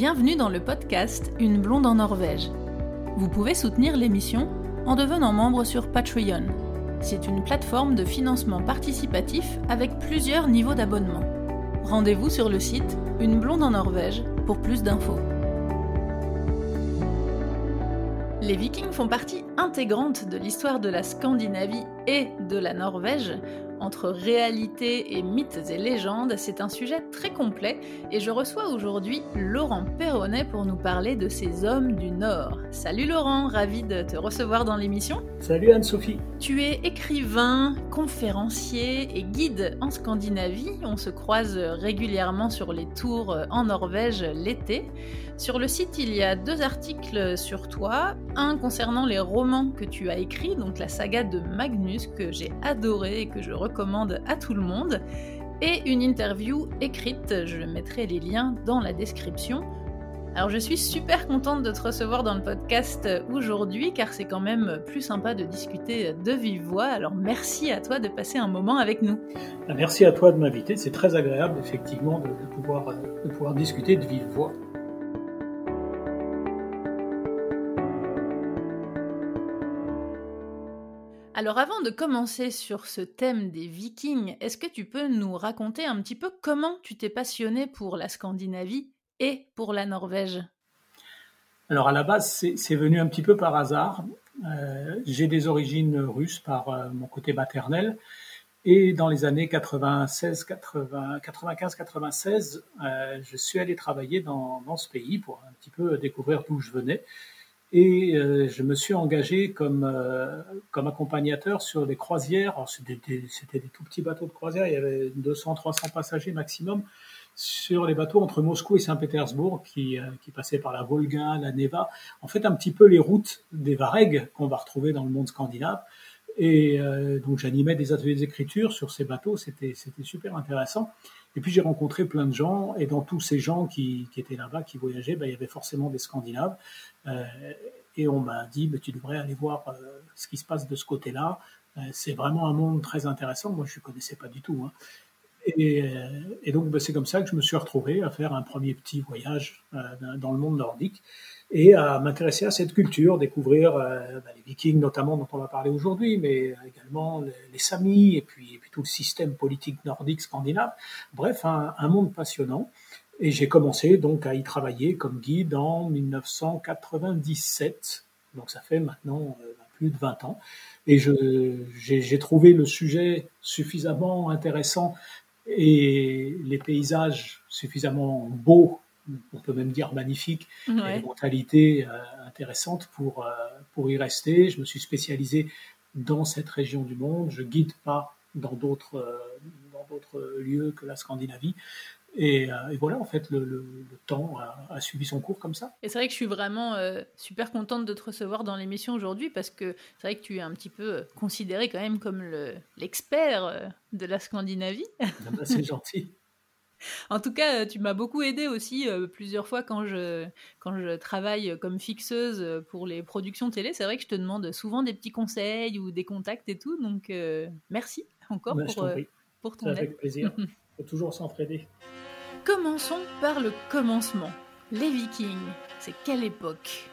Bienvenue dans le podcast Une blonde en Norvège. Vous pouvez soutenir l'émission en devenant membre sur Patreon. C'est une plateforme de financement participatif avec plusieurs niveaux d'abonnement. Rendez-vous sur le site Une blonde en Norvège pour plus d'infos. Les Vikings font partie intégrante de l'histoire de la Scandinavie et de la Norvège. Entre réalité et mythes et légendes, c'est un sujet très complet et je reçois aujourd'hui Laurent Perronnet pour nous parler de ces hommes du Nord. Salut Laurent, ravi de te recevoir dans l'émission. Salut Anne-Sophie. Tu es écrivain, conférencier et guide en Scandinavie. On se croise régulièrement sur les tours en Norvège l'été. Sur le site, il y a deux articles sur toi. Un concernant les romans que tu as écrits, donc la saga de Magnus que j'ai adoré et que je recommande à tout le monde. Et une interview écrite, je mettrai les liens dans la description. Alors je suis super contente de te recevoir dans le podcast aujourd'hui car c'est quand même plus sympa de discuter de vive voix. Alors merci à toi de passer un moment avec nous. Merci à toi de m'inviter. C'est très agréable effectivement de, pouvoir, de pouvoir discuter de vive voix. Alors avant de commencer sur ce thème des vikings, est-ce que tu peux nous raconter un petit peu comment tu t'es passionné pour la Scandinavie et pour la Norvège? Alors à la base, c'est venu un petit peu par hasard. Euh, j'ai des origines russes par euh, mon côté maternel. Et dans les années 96, 80, 95, 96, je suis allé travailler dans, ce pays pour un petit peu découvrir d'où je venais. Et euh, je me suis engagé comme, euh, comme accompagnateur sur des croisières. C'était des, des, tout petits bateaux de croisière, il y avait 200-300 passagers maximum sur les bateaux entre Moscou et Saint-Pétersbourg qui, euh, qui passaient par la Volga, la Neva. En fait, un petit peu les routes des Varegs qu'on va retrouver dans le monde scandinave. Et donc j'animais des ateliers d'écriture sur ces bateaux, c'était super intéressant. Et puis j'ai rencontré plein de gens, et dans tous ces gens qui, étaient là-bas, qui voyageaient, ben, il y avait forcément des Scandinaves. Euh, et on m'a dit, tu devrais aller voir euh, ce qui se passe de ce côté-là. Euh, c'est vraiment un monde très intéressant. Moi, je ne connaissais pas du tout. Hein. Et, donc, ben, c'est comme ça que je me suis retrouvé à faire un premier petit voyage dans le monde nordique et à m'intéresser à cette culture, découvrir euh, bah, les Vikings notamment dont on va parler aujourd'hui, mais également les, Samis et puis, tout le système politique nordique scandinave. Bref, un, monde passionnant. Et j'ai commencé donc à y travailler comme guide en 1997. Donc ça fait maintenant euh, plus de 20 ans. Et j'ai trouvé le sujet suffisamment intéressant et les paysages suffisamment beaux on peut même dire magnifique, et une mentalité euh, intéressante pour, euh, pour y rester. Je me suis spécialisé dans cette région du monde. Je guide pas dans d'autres euh, dans d'autres lieux que la Scandinavie. Et, voilà, en fait, le, temps a, suivi son cours comme ça. Et c'est vrai que je suis vraiment super contente de te recevoir dans l'émission aujourd'hui parce que c'est vrai que tu es un petit peu considéré quand même comme l'expert de la Scandinavie. Ah bah, c'est gentil. En tout cas, tu m'as beaucoup aidé aussi euh, plusieurs fois quand je, quand je travaille comme fixeuse pour les productions télé. C'est vrai que je te demande souvent des petits conseils ou des contacts et tout. Donc, euh, merci encore bah, pour, euh, pour ton aide. Avec plaisir. faut toujours s'entraider. Commençons par le commencement. Les Vikings, c'est quelle époque?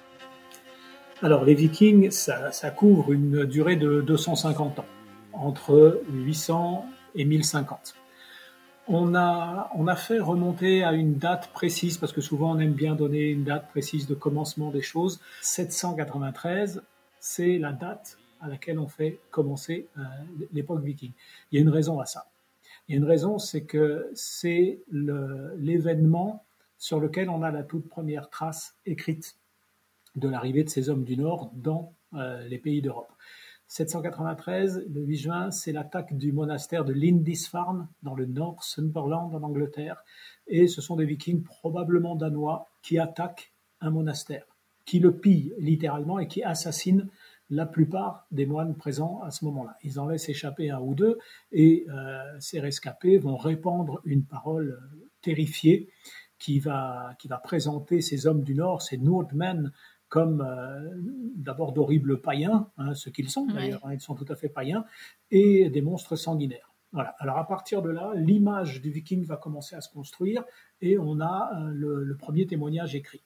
Alors, les Vikings, ça, couvre une durée de 250 ans, entre 800 et 1050 on a, on a fait remonter à une date précise, parce que souvent on aime bien donner une date précise de commencement des choses. 793, c'est la date à laquelle on fait commencer euh, l'époque viking. Il y a une raison à ça. Il y a une raison, c'est que c'est l'événement sur lequel on a la toute première trace écrite de l'arrivée de ces hommes du Nord dans euh, les pays d'Europe. 793, le 8 juin, c'est l'attaque du monastère de Lindisfarne dans le nord en Angleterre. Et ce sont des vikings probablement danois qui attaquent un monastère, qui le pillent littéralement et qui assassinent la plupart des moines présents à ce moment-là. Ils en laissent échapper un ou deux et euh, ces rescapés vont répandre une parole terrifiée qui va, qui va présenter ces hommes du Nord, ces Nordmen, comme euh, d'abord d'horribles païens, hein, ce qu'ils sont d'ailleurs, hein, ils sont tout à fait païens, et des monstres sanguinaires. Voilà. Alors à partir de là, l'image du viking va commencer à se construire et on a euh, le, premier témoignage écrit.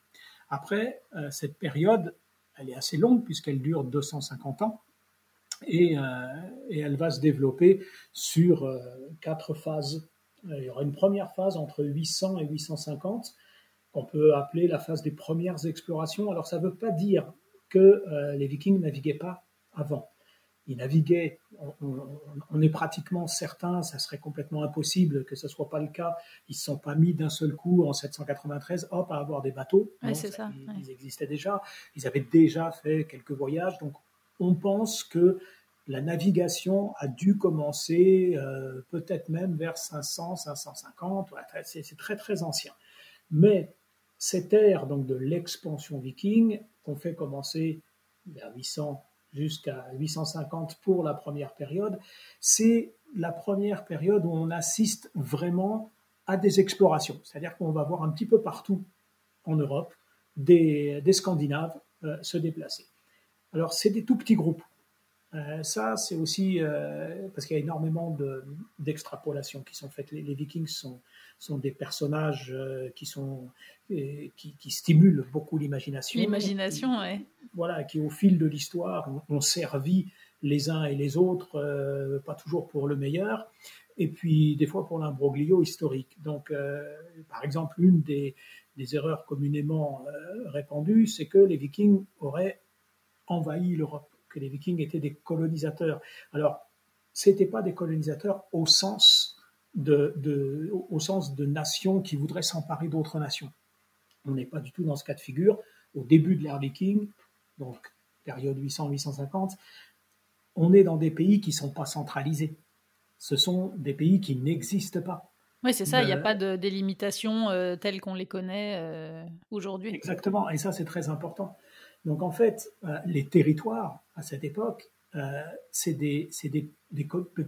Après, cette période, elle est assez longue puisqu'elle dure 250 ans et, et, elle va se développer sur quatre phases. Il y aura une première phase entre 800 et 850 qu'on peut appeler la phase des premières explorations. Alors ça ne veut pas dire que les vikings naviguaient pas avant ils naviguaient. On, est pratiquement certain, ça serait complètement impossible que ce soit pas le cas. Ils se sont pas mis d'un seul coup en 793, hop, à avoir des bateaux. ça, ils, existaient déjà. Ils avaient déjà fait quelques voyages. Donc, on pense que la navigation a dû commencer euh, peut-être même vers 500, 550. c'est très très ancien. Mais cette ère donc de l'expansion viking qu'on fait commencer vers 800 jusqu'à 850 pour la première période, c'est la première période où on assiste vraiment à des explorations. C'est-à-dire qu'on va voir un petit peu partout en Europe des, Scandinaves euh, se déplacer. Alors c'est des tout petits groupes. Euh, ça, c'est aussi euh, parce qu'il y a énormément d'extrapolations qui sont faites. Les, Vikings sont, sont des personnages qui, sont, qui, qui, stimulent beaucoup l'imagination. L'imagination, oui voilà, qui au fil de l'histoire ont, servi les uns et les autres, euh, pas toujours pour le meilleur, et puis des fois pour l'imbroglio historique. Donc, euh, par exemple, une des, erreurs communément euh, répandues, c'est que les Vikings auraient envahi l'Europe, que les Vikings étaient des colonisateurs. Alors, c'était pas des colonisateurs au sens de, au sens de nations qui voudraient s'emparer d'autres nations. On n'est pas du tout dans ce cas de figure. Au début de l'ère viking, donc période 800-850, on est dans des pays qui ne sont pas centralisés. Ce sont des pays qui n'existent pas. Oui, c'est ça, il n'y a pas de délimitation euh, telle qu'on les connaît euh, aujourd'hui. Exactement, et ça c'est très important. Donc en fait, euh, les territoires à cette époque, c'est des,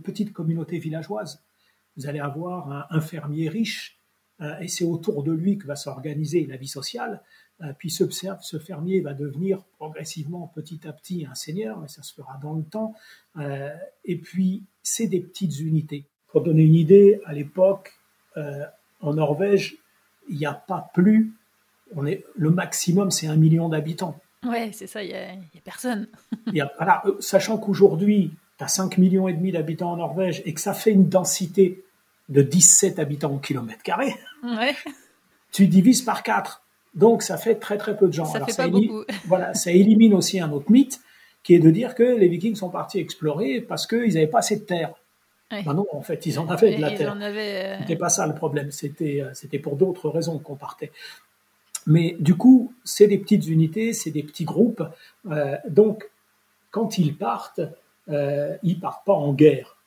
petites communautés villageoises. Vous allez avoir un fermier riche, et c'est autour de lui que va s'organiser la vie sociale. Euh, puis ce, ce, fermier va devenir progressivement, petit à petit, un seigneur, mais ça se fera dans le temps. Euh, et puis, c'est des petites unités. Pour donner une idée, à l'époque, euh, en Norvège, il n'y a pas plus, le maximum, c'est un million d'habitants. Ouais, c'est ça, il n'y a, personne. sachant qu'aujourd'hui, tu as 5 millions et demi d'habitants en Norvège et que ça fait une densité de 17 habitants au kilomètre carré, ouais. tu divises par 4. Donc ça fait très très peu de gens. Ça fait pas beaucoup. voilà, ça élimine aussi un autre mythe qui est de dire que les Vikings sont partis explorer parce qu'ils n'avaient pas assez de terre. Ben non, en fait, ils en avaient de la terre. Euh, C'était pas ça le problème. C'était euh, c'était pour d'autres raisons qu'on partait. Mais du coup, c'est des petites unités, c'est des petits groupes. Euh, donc, quand ils partent, euh, ils partent pas en guerre.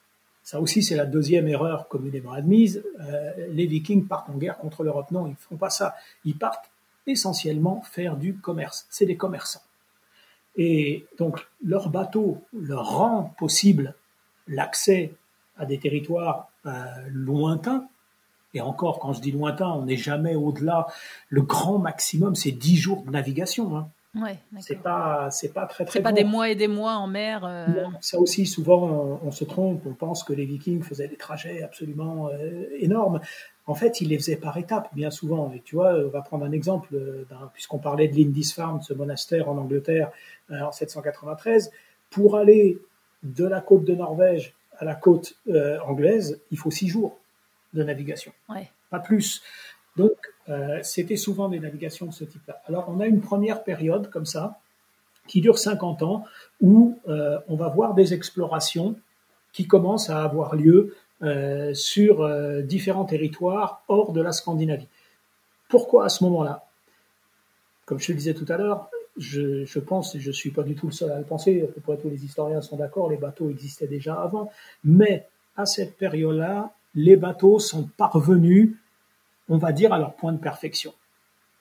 Ça aussi, c'est la deuxième erreur communément admise. Euh, les Vikings partent en guerre contre l'Europe. Non, ils ne font pas ça. Ils partent essentiellement faire du commerce. C'est des commerçants. Et donc leur bateau leur rend possible l'accès à des territoires euh, lointains. Et encore, quand je dis lointain, on n'est jamais au-delà. Le grand maximum, c'est 10 jours de navigation. Hein. Ouais, c'est pas, c'est pas très très. C'est pas des mois et des mois en mer. Euh. ça aussi, souvent, on, se trompe. On pense que les Vikings faisaient des trajets absolument euh, énormes. En fait, il les faisait par étapes, bien souvent. Et tu vois, on va prendre un exemple, euh, puisqu'on parlait de Lindisfarne, ce monastère en Angleterre euh, en 793. Pour aller de la côte de Norvège à la côte anglaise, il faut six jours de navigation. Pas plus. Donc, c'était souvent des navigations de ce type-là. Alors, on a une première période comme ça, qui dure 50 ans, où on va voir des explorations qui commencent à avoir lieu euh, sur euh, différents territoires hors de la Scandinavie. Pourquoi à ce moment-là? Comme je le disais tout à l'heure, je, pense, et je ne suis pas du tout le seul à le penser, à peu près tous les historiens sont d'accord, les bateaux existaient déjà avant, mais à cette période-là, les bateaux sont parvenus, on va dire, à leur point de perfection.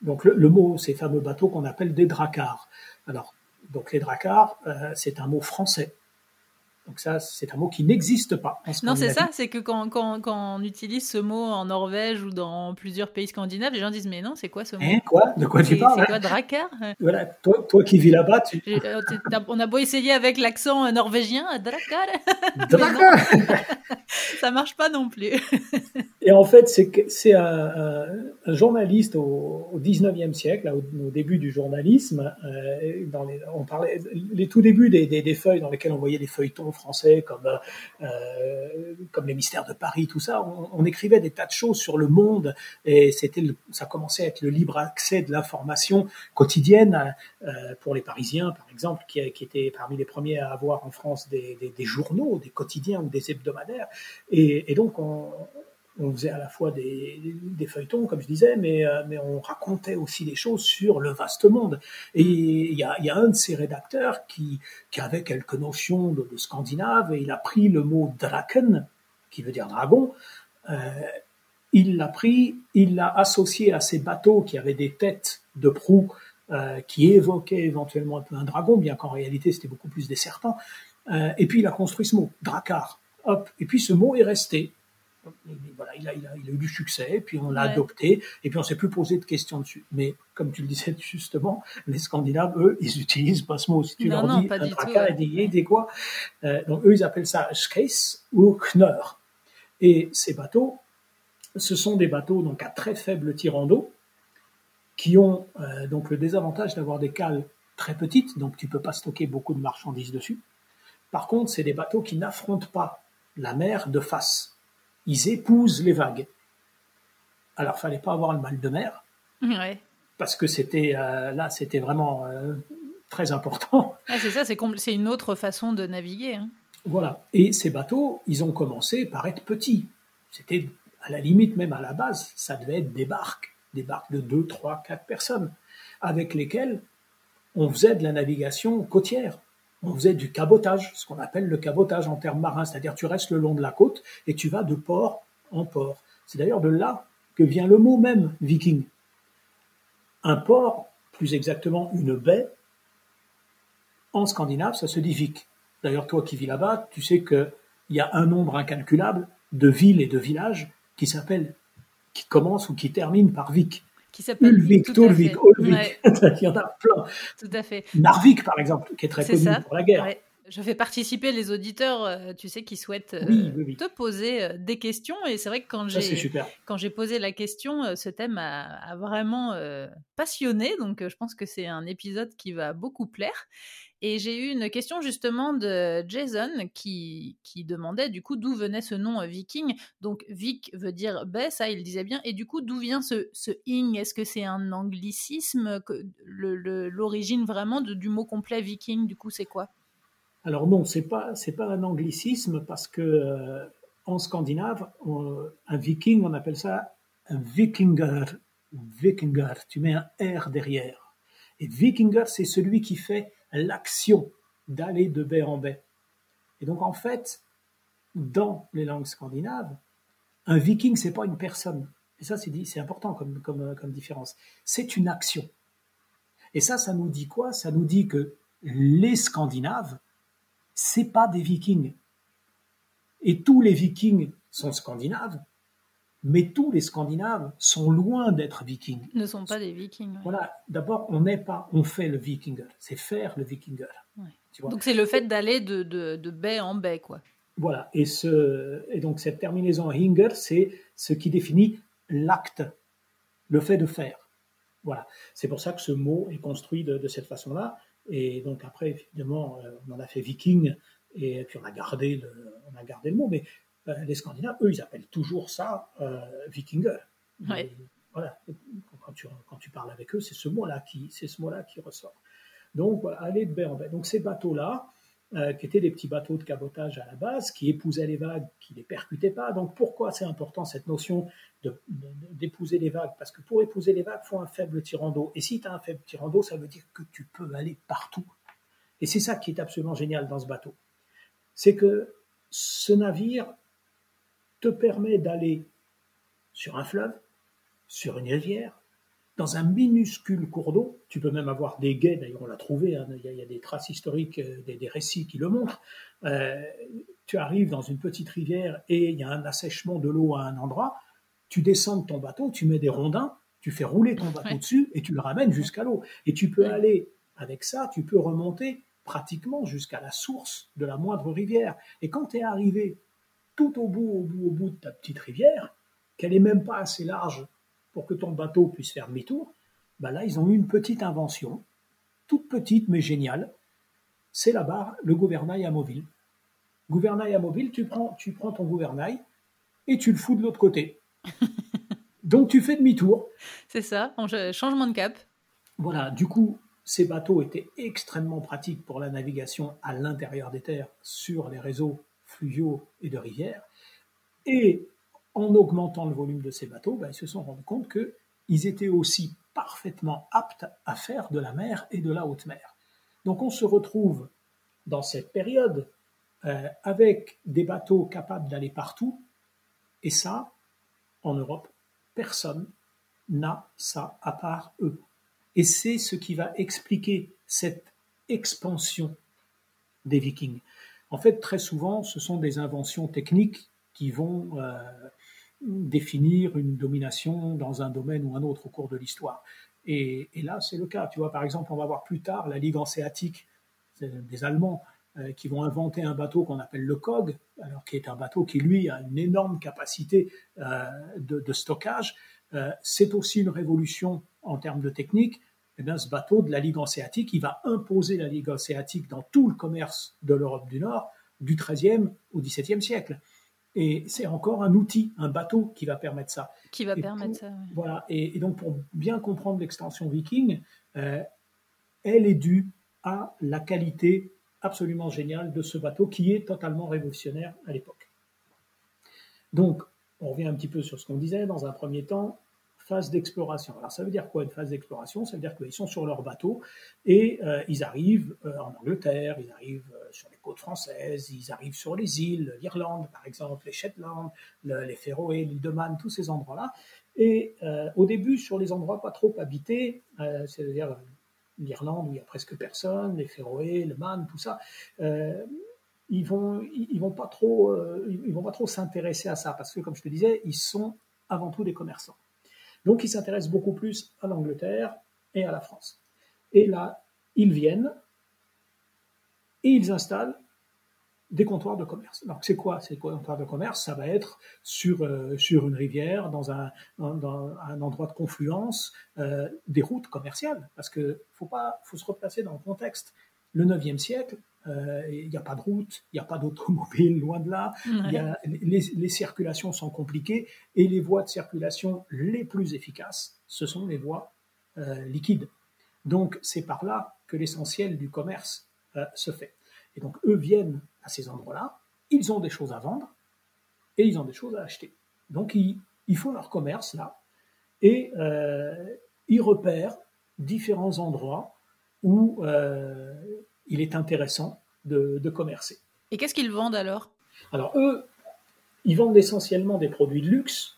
Donc le, mot, ces fameux bateaux qu'on appelle des dracars. Alors, donc les dracars, euh, c'est un mot français. Donc ça, c'est un mot qui n'existe pas. non, c'est ça, c'est que quand, quand, quand, on utilise ce mot en Norvège ou dans plusieurs pays scandinaves, les gens disent mais non, c'est quoi ce mot? Hein, Quoi? De quoi tu parles C'est quoi Drakar Voilà, toi, toi, qui vis là-bas, tu... Euh, on a beau essayer avec l'accent norvégien, Drakar. Drakar Ça marche pas non plus. Et en fait, c'est un, un, journaliste au, au 19e siècle, là, au, début du journalisme, euh, dans les, on parlait les tout débuts des, des, des feuilles dans lesquelles on voyait des feuilletons français comme, euh, comme les mystères de Paris, tout ça. On, écrivait des tas de choses sur le monde et c'était, ça commençait à être le libre accès de l'information quotidienne euh, pour les Parisiens, par exemple, qui, qui, étaient parmi les premiers à avoir en France des journaux, des quotidiens ou des hebdomadaires. Et, et donc on, on faisait à la fois des, feuilletons, comme je disais, mais, euh, mais on racontait aussi des choses sur le vaste monde. Et il y a, un de ces rédacteurs qui, avait quelques notions de, scandinave, et il a pris le mot draken, qui veut dire dragon, euh, il l'a pris, il l'a associé à ces bateaux qui avaient des têtes de proue euh, qui évoquaient éventuellement un peu un dragon, bien qu'en réalité c'était beaucoup plus des serpents. Et puis il a construit ce mot, dracar. Hop, et puis ce mot est resté voilà, il a, il, a, il a, eu du succès, puis on l'a adopté, et puis on s'est plus posé de questions dessus. Mais comme tu le disais justement, les Scandinaves, eux, ils utilisent pas ce mot. Si tu leur dis un tracas, ils disent quoi euh, Donc eux, ils appellent ça Skais ou Kneur. Et ces bateaux, ce sont des bateaux donc à très faible tirant d'eau, qui ont euh, donc le désavantage d'avoir des cales très petites, donc tu peux pas stocker beaucoup de marchandises dessus. Par contre, c'est des bateaux qui n'affrontent pas la mer de face ils épousent les vagues. Alors, fallait pas avoir le mal de mer, parce que c'était euh, là, c'était vraiment euh, très important. c'est ça, c'est une autre façon de naviguer. Hein. Voilà. Et ces bateaux, ils ont commencé par être petits. C'était à la limite même à la base, ça devait être des barques, des barques de 2, 3, 4 personnes, avec lesquelles on faisait de la navigation côtière on faisait du cabotage, ce qu'on appelle le cabotage en termes marins, c'est-à-dire tu restes le long de la côte et tu vas de port en port. C'est d'ailleurs de là que vient le mot même viking. Un port, plus exactement une baie, en scandinave, ça se dit vik. D'ailleurs, toi qui vis là-bas, tu sais qu'il y a un nombre incalculable de villes et de villages qui s'appellent, qui commencent ou qui terminent par vik qui s'appelle Ulvik, Turvik, Ulvik. Il y en a plein. Tout à fait. Narvik, par exemple, qui est très connu pour la guerre. Je fais participer les auditeurs, euh, tu sais, qui souhaitent euh, te poser euh, des questions. Et c'est vrai que quand j'ai quand j'ai posé la question, ce thème a, a vraiment passionné. Donc, je pense que c'est un épisode qui va beaucoup plaire. Et j'ai eu une question justement de Jason qui, qui demandait du coup d'où venait ce nom viking. Donc Vic veut dire baie, ça il disait bien. Et du coup, d'où vient ce, ce ing? Est-ce que c'est un anglicisme? L'origine vraiment du mot complet viking, du coup, c'est quoi? Alors non, c'est pas c'est pas un anglicisme parce que euh, en scandinave, un viking, on appelle ça un vikinger. Vikinger, tu mets un R derrière. Et vikinger, c'est celui qui fait l'action d'aller de baie en baie. Et donc en fait, dans les langues scandinaves, un viking, c'est pas une personne. Et ça, c'est important comme, comme, comme différence. C'est une action. Et ça, ça nous dit quoi? Ça nous dit que les Scandinaves, c'est pas des vikings. Et tous les vikings sont scandinaves, mais tous les Scandinaves sont loin d'être vikings. Ne sont pas des vikings. Voilà, d'abord, on n'est pas, on fait le vikinger, c'est faire le vikinger. Donc c'est le fait d'aller de, de, baie en baie, quoi. Voilà, et, ce, et donc cette terminaison hinger, c'est ce qui définit l'acte, le fait de faire. Voilà, c'est pour ça que ce mot est construit de, cette façon-là. Et donc après, évidemment, euh, on en a fait viking, et puis on a gardé le, on a gardé le mot, mais euh, les Scandinaves, eux, ils appellent toujours ça euh, vikinger. Voilà, quand tu, quand tu parles avec eux, c'est ce mot-là qui, c'est ce mot-là qui ressort. Donc voilà, aller de baie. Donc ces bateaux-là, euh, qui étaient des petits bateaux de cabotage à la base, qui épousaient les vagues, qui les percutaient pas. Donc pourquoi c'est important cette notion d'épouser les vagues? Parce que pour épouser les vagues, il faut un faible tirant d'eau. Et si tu as un faible tirant d'eau, ça veut dire que tu peux aller partout. Et c'est ça qui est absolument génial dans ce bateau. C'est que ce navire te permet d'aller sur un fleuve, sur une rivière, dans un minuscule cours d'eau. Tu peux même avoir des guets, d'ailleurs on l'a trouvé, hein, il, y a, des traces historiques, euh, des, récits qui le montrent. Euh, tu arrives dans une petite rivière et il y a un assèchement de l'eau à un endroit. Tu descends de ton bateau, tu mets des rondins, tu fais rouler ton bateau dessus et tu le ramènes jusqu'à l'eau. Et tu peux aller avec ça, tu peux remonter pratiquement jusqu'à la source de la moindre rivière. Et quand tu es arrivé tout au bout, au bout, au bout de ta petite rivière, qu'elle n'est même pas assez large pour que ton bateau puisse faire demi-tour, bah là, ils ont eu une petite invention, toute petite mais géniale. C'est la barre, le gouvernail amovible. Gouvernail amovible, tu prends, tu prends ton gouvernail et tu le fous de l'autre côté. Donc tu fais demi-tour. C'est ça, changement de cap. Voilà, du coup, ces bateaux étaient extrêmement pratiques pour la navigation à l'intérieur des terres sur les réseaux fluviaux et de rivières. Et en augmentant le volume de ces bateaux, ben, ils se sont rendus compte qu'ils étaient aussi parfaitement aptes à faire de la mer et de la haute mer. Donc on se retrouve dans cette période euh, avec des bateaux capables d'aller partout, et ça, en Europe, personne n'a ça à part eux. Et c'est ce qui va expliquer cette expansion des vikings. En fait, très souvent, ce sont des inventions techniques qui vont euh, définir une domination dans un domaine ou un autre au cours de l'histoire. Et, là, c'est le cas. Tu vois, par exemple, on va voir plus tard la Ligue hanséatique des Allemands euh, qui vont inventer un bateau qu'on appelle le COG, alors qui est un bateau qui, lui, a une énorme capacité euh, de, stockage. Euh, c'est aussi une révolution en termes de technique. Eh bien, ce bateau de la Ligue hanséatique, il va imposer la Ligue hanséatique dans tout le commerce de l'Europe du Nord, du XIIIe au XVIIe siècle. Et c'est encore un outil, un bateau qui va permettre ça. Qui va permettre ça. Voilà. Et, donc, pour bien comprendre l'extension viking, euh, elle est due à la qualité absolument géniale de ce bateau qui est totalement révolutionnaire à l'époque. Donc, on revient un petit peu sur ce qu'on disait. Dans un premier temps, phase d'exploration. Alors ça veut dire quoi une phase d'exploration? Ça veut dire qu'ils sont sur leur bateau et euh, ils arrivent euh, en Angleterre, ils arrivent euh, sur les côtes françaises, ils arrivent sur les îles, l'Irlande par exemple, les Shetland, les Féroé, l'île de Man, tous ces endroits-là. Et au début, sur les endroits pas trop habités, c'est-à-dire l'Irlande où il y a presque personne, les Féroé, le Man, tout ça, ils vont ils vont pas trop ils vont pas trop s'intéresser à ça parce que comme je te disais, ils sont avant tout des commerçants. Donc ils s'intéressent beaucoup plus à l'Angleterre et à la France. Et là, ils viennent et ils installent des comptoirs de commerce. Donc c'est quoi ces comptoirs de commerce? Ça va être sur, euh, sur une rivière, dans un, dans un endroit de confluence, euh, des routes commerciales. Parce qu'il faut, pas, faut se replacer dans le contexte. Le 9e siècle, il n'y a pas de route, il n'y a pas d'automobile, loin de là. les, circulations sont compliquées et les voies de circulation les plus efficaces, ce sont les voies euh, liquides. Donc c'est par là que l'essentiel du commerce euh, se fait. Et donc eux viennent à ces endroits-là, ils ont des choses à vendre et ils ont des choses à acheter. Donc ils, ils font leur commerce là et ils repèrent différents endroits où il est intéressant de, commercer. Et qu'est-ce qu'ils vendent alors? Alors eux, ils vendent essentiellement des produits de luxe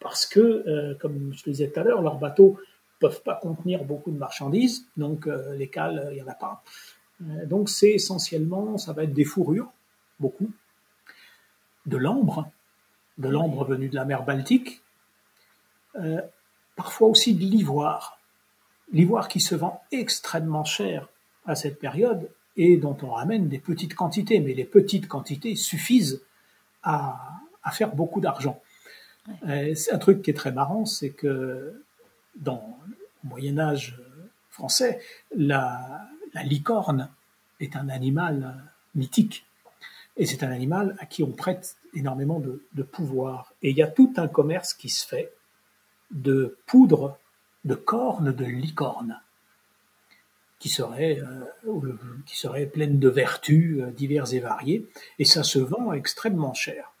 parce que, euh, comme je le disais tout à l'heure, leurs bateaux ne peuvent pas contenir beaucoup de marchandises, donc euh, les cales, il n'y en a pas. Euh, donc c'est essentiellement, ça va être des fourrures, beaucoup, de l'ambre, de l'ambre venu de la mer Baltique, parfois aussi de l'ivoire. L'ivoire qui se vend extrêmement cher à cette période et dont on ramène des petites quantités, mais les petites quantités suffisent à, faire beaucoup d'argent. Euh, c'est un truc qui est très marrant, c'est que dans le Moyen Âge français, la, licorne est un animal mythique. Et c'est un animal à qui on prête énormément de, de pouvoir. Et il y a tout un commerce qui se fait de poudre de cornes de licorne qui serait, euh, qui serait pleine de vertus euh, diverses et variées, et ça se vend extrêmement cher.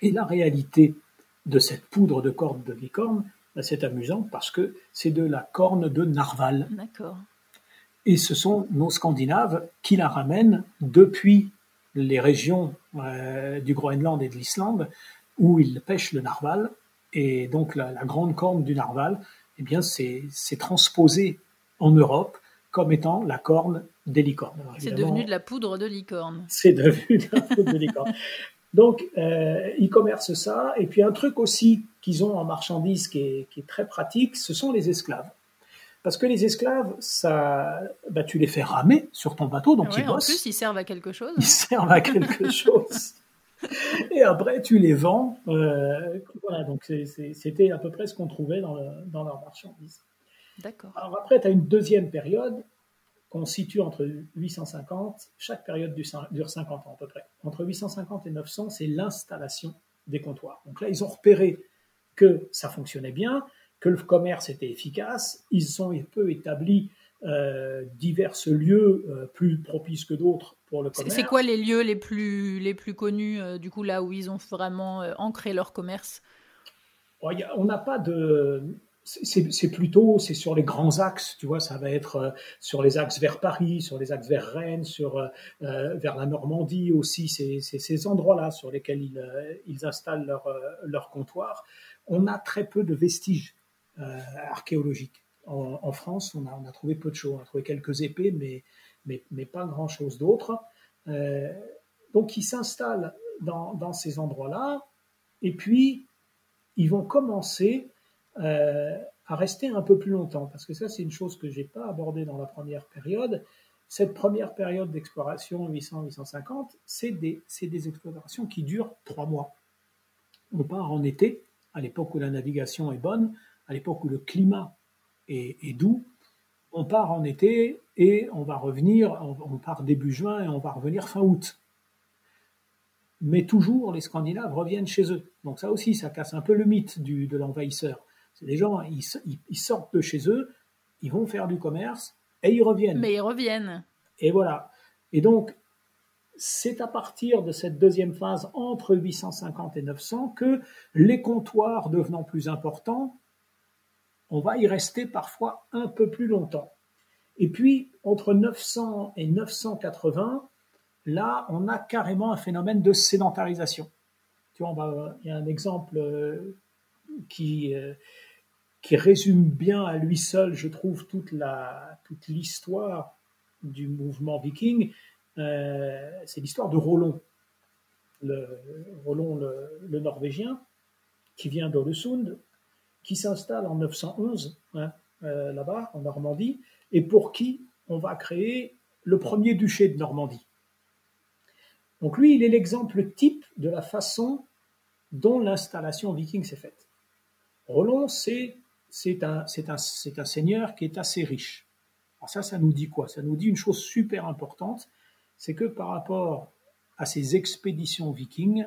Et la réalité de cette poudre de corne de licorne, bah, c'est amusant parce que c'est de la corne de narval. D'accord. Et ce sont nos Scandinaves qui la ramènent depuis les régions euh, du Groenland et de l'Islande où ils pêchent le narval. Et donc la, la grande corne du narval eh bien, c'est transposé en Europe comme étant la corne des licornes. C'est devenu de la poudre de licorne. C'est devenu de la poudre de licorne. Donc, euh, ils commercent ça. Et puis, un truc aussi qu'ils ont en marchandise qui est, qui est, très pratique, ce sont les esclaves. Parce que les esclaves, ça, bah, tu les fais ramer sur ton bateau, donc ils bossent. En plus, ils servent à quelque chose. Ils servent à quelque chose. Et après, tu les vends. Euh, voilà, donc c'était à peu près ce qu'on trouvait dans, le, dans leur marchandise. D'accord. Alors après, tu as une deuxième période qu'on situe entre 850, chaque période dure 50 ans à peu près. Entre 850 et 900, c'est l'installation des comptoirs. Donc là, ils ont repéré que ça fonctionnait bien, que le commerce était efficace, ils ont un peu établi euh, divers lieux euh, plus propices que d'autres pour le commerce. C'est quoi les lieux les plus, les plus connus, euh, du coup, là où ils ont vraiment ancré leur commerce? On n'a pas de c'est plutôt c'est sur les grands axes, tu vois, ça va être euh, sur les axes vers Paris, sur les axes vers Rennes, sur euh, euh, vers la Normandie aussi, c'est ces endroits-là sur lesquels ils, ils installent leur, leur comptoir. On a très peu de vestiges archéologiques. En, France, on a, on a trouvé peu de choses, on a trouvé quelques épées, mais, mais, mais pas grand-chose d'autre. donc ils s'installent dans, dans ces endroits-là, et puis ils vont commencer euh, à rester un peu plus longtemps, parce que ça c'est une chose que j'ai pas abordée dans la première période. Cette première période d'exploration 800-850, c'est des, explorations qui durent trois mois. On part en été, à l'époque où la navigation est bonne, à l'époque où le climat est, doux. On part en été et on va revenir, on, part début juin et on va revenir fin août. Mais toujours, les Scandinaves reviennent chez eux. Donc ça aussi, ça casse un peu le mythe de l'envahisseur. Les gens, ils, sortent de chez eux, ils vont faire du commerce et ils reviennent. Mais ils reviennent. Et voilà. Et donc, c'est à partir de cette deuxième phase, entre 850 et 900, que les comptoirs devenant plus importants, on va y rester parfois un peu plus longtemps. Et puis, entre 900 et 980, là, on a carrément un phénomène de sédentarisation. Tu vois, il y a un exemple euh, qui, euh, qui résume bien à lui seul, je trouve, toute la toute l'histoire du mouvement viking. Euh, c'est l'histoire de Rollon, le, le, Norvégien, qui vient d'Olesund, qui s'installe en 911 hein, euh, là-bas, en Normandie, et pour qui on va créer le premier duché de Normandie. Donc lui, il est l'exemple type de la façon dont l'installation viking s'est faite. Rollon, c'est c'est un, un, un, seigneur qui est assez riche. Alors ça, ça nous dit quoi? Ça nous dit une chose super importante, c'est que par rapport à ces expéditions vikings,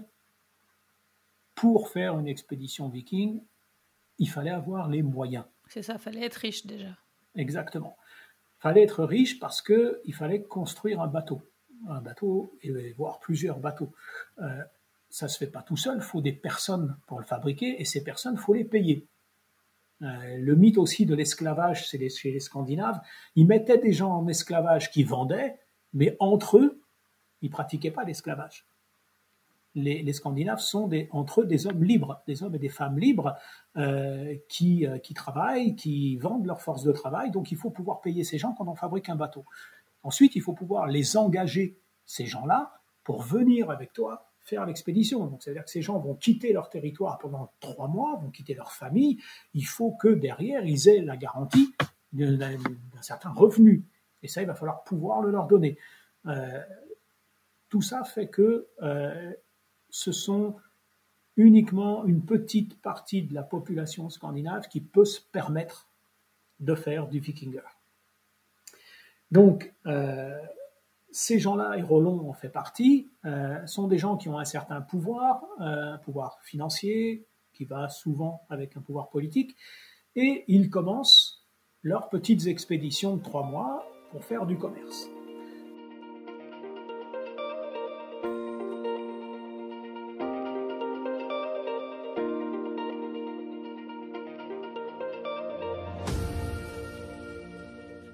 pour faire une expédition viking, il fallait avoir les moyens. C'est ça, il fallait être riche déjà. Exactement. Il fallait être riche parce qu'il fallait construire un bateau. Un bateau, et voire plusieurs bateaux. Euh, ça ne se fait pas tout seul, il faut des personnes pour le fabriquer, et ces personnes, il faut les payer. Euh, le mythe aussi de l'esclavage chez les, Scandinaves, ils mettaient des gens en esclavage qui vendaient, mais entre eux, ils pratiquaient pas l'esclavage. Les, Scandinaves sont entre eux des hommes libres, des hommes et des femmes libres euh, qui, euh, qui travaillent, qui vendent leur force de travail. Donc il faut pouvoir payer ces gens quand on fabrique un bateau. Ensuite, il faut pouvoir les engager, ces gens-là, pour venir avec toi faire l'expédition. Donc, c'est-à-dire que ces gens vont quitter leur territoire pendant trois mois, vont quitter leur famille. Il faut que derrière, ils aient la garantie d'un certain revenu. Et ça, il va falloir pouvoir le leur donner. Euh, tout ça fait que euh, ce sont uniquement une petite partie de la population scandinave qui peut se permettre de faire du vikinger. Donc, euh, ces gens-là, et Rollon en fait partie, euh, sont des gens qui ont un certain pouvoir, euh, un pouvoir financier, qui va souvent avec un pouvoir politique, et ils commencent leurs petites expéditions de trois mois pour faire du commerce.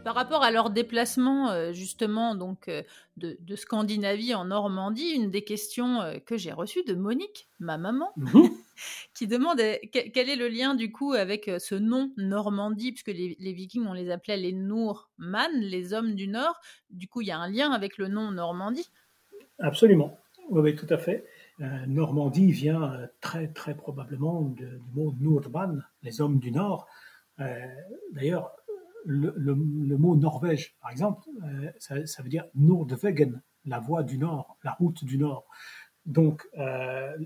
Par rapport à leur déplacement, euh, justement, donc euh, de, Scandinavie en Normandie, une des questions euh, que j'ai reçues de Monique, ma maman, mhm. qui demande quel est le lien du coup avec ce nom Normandie, puisque les, Vikings, on les appelait les Noorman, les hommes du Nord. Du coup, il y a un lien avec le nom Normandie? Absolument, oui, tout à fait. Normandie vient très très probablement du mot Nordman, les hommes du Nord. D'ailleurs, le, mot Norvège, par exemple, ça, ça, veut dire Nordvegen, la voie du Nord, la route du Nord. Donc, euh,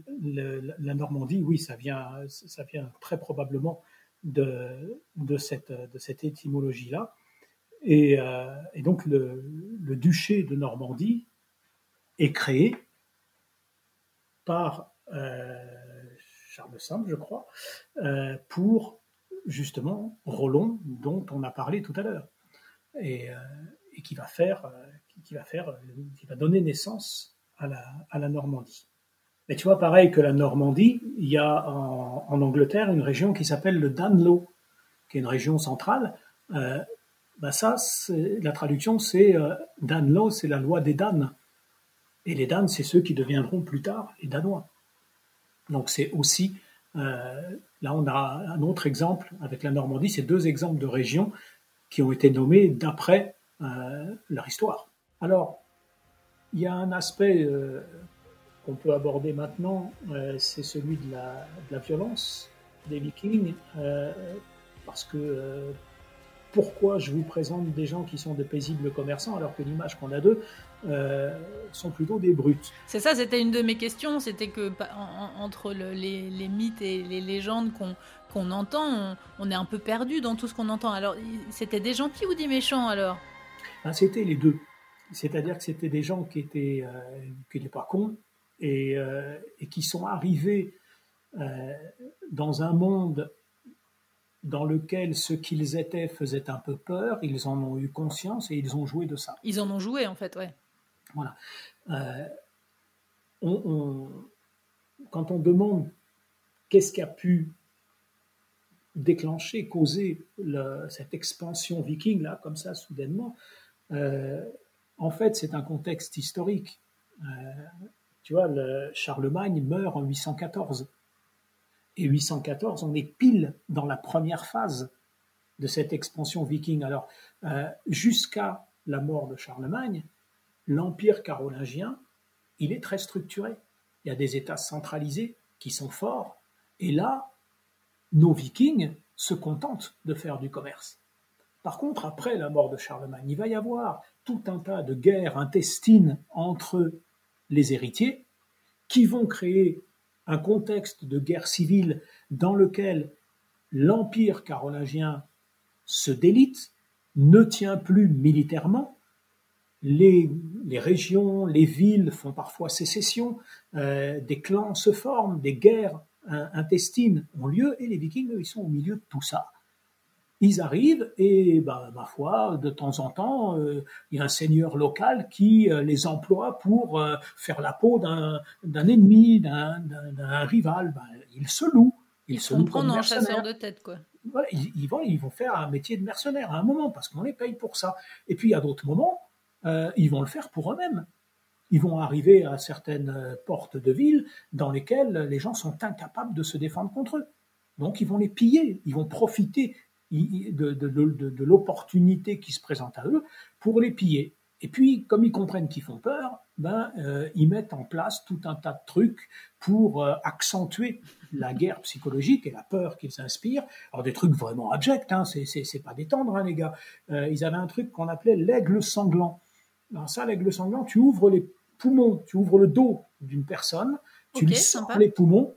la Normandie, oui, ça vient, ça vient très probablement de, cette, de cette étymologie-là. Et, euh, donc, le, duché de Normandie est créé par euh, Charles V, je crois, pour justement Rollon, dont on a parlé tout à l'heure, et, et, qui va faire, qui va faire, qui va donner naissance à la, Normandie. Mais tu vois, pareil que la Normandie, il y a en, Angleterre une région qui s'appelle le Danelaw, qui est une région centrale. Euh, bah ça, la traduction, c'est euh, Danelaw, c'est la loi des Danes. Et les Danes, c'est ceux qui deviendront plus tard les Danois. Donc c'est aussi, euh, là on a un autre exemple avec la Normandie, c'est deux exemples de régions qui ont été nommées d'après leur histoire. Alors, il y a un aspect euh, qu'on peut aborder maintenant, euh, c'est celui de la, violence des Vikings, euh, parce que pourquoi je vous présente des gens qui sont de paisibles commerçants alors que l'image qu'on a d'eux sont plutôt des brutes. C'est ça, c'était une de mes questions, c'était que entre les, mythes et les légendes qu'on entend, on, est un peu perdu dans tout ce qu'on entend. Alors, c'était des gentils ou des méchants alors? Ben, C'était les deux. C'est-à-dire que c'était des gens qui étaient, euh, qui n'étaient pas cons et, euh, et, qui sont arrivés euh, dans un monde dans lequel ce qu'ils étaient faisait un peu peur, ils en ont eu conscience et ils ont joué de ça. Ils en ont joué en fait, ouais. Voilà. On, quand on demande qu'est-ce qui a pu déclencher, causer cette expansion viking là, comme ça, soudainement, en fait, c'est un contexte historique. Euh, tu vois, le Charlemagne meurt en 814. Et 814, on est pile dans la première phase de cette expansion viking. Alors, euh, jusqu'à la mort de Charlemagne, l'empire carolingien, il est très structuré. Il y a des États centralisés qui sont forts. Et là, nos vikings se contentent de faire du commerce. Par contre, après la mort de Charlemagne, il va y avoir tout un tas de guerres intestines entre les héritiers qui vont créer un contexte de guerre civile dans lequel l'empire carolingien se délite, ne tient plus militairement, les, régions, les villes font parfois sécession, euh, des clans se forment, des guerres euh, intestines ont lieu, et les vikings, ils sont au milieu de tout ça ils arrivent et, bah, ma foi, de temps en temps, euh, il y a un seigneur local qui euh, les emploie pour faire la peau d'un ennemi, d'un rival. Bah, ils se louent. Ils, se louent comme chasseurs de tête, quoi. ils, vont, ils vont faire un métier de mercenaire à un moment parce qu'on les paye pour ça. Et puis à d'autres moments, ils vont le faire pour eux-mêmes. Ils vont arriver à certaines portes de ville dans lesquelles les gens sont incapables de se défendre contre eux. Donc ils vont les piller, ils vont profiter de, l'opportunité qui se présente à eux pour les piller. Et puis, comme ils comprennent qu'ils font peur, ben, euh, ils mettent en place tout un tas de trucs pour euh, accentuer la guerre psychologique et la peur qu'ils inspirent. Alors des trucs vraiment abjects, hein, c'est pas détendre, hein, les gars. Euh, ils avaient un truc qu'on appelait l'aigle sanglant. Alors ça, l'aigle sanglant, tu ouvres les poumons, tu ouvres le dos d'une personne, tu lui sors les poumons,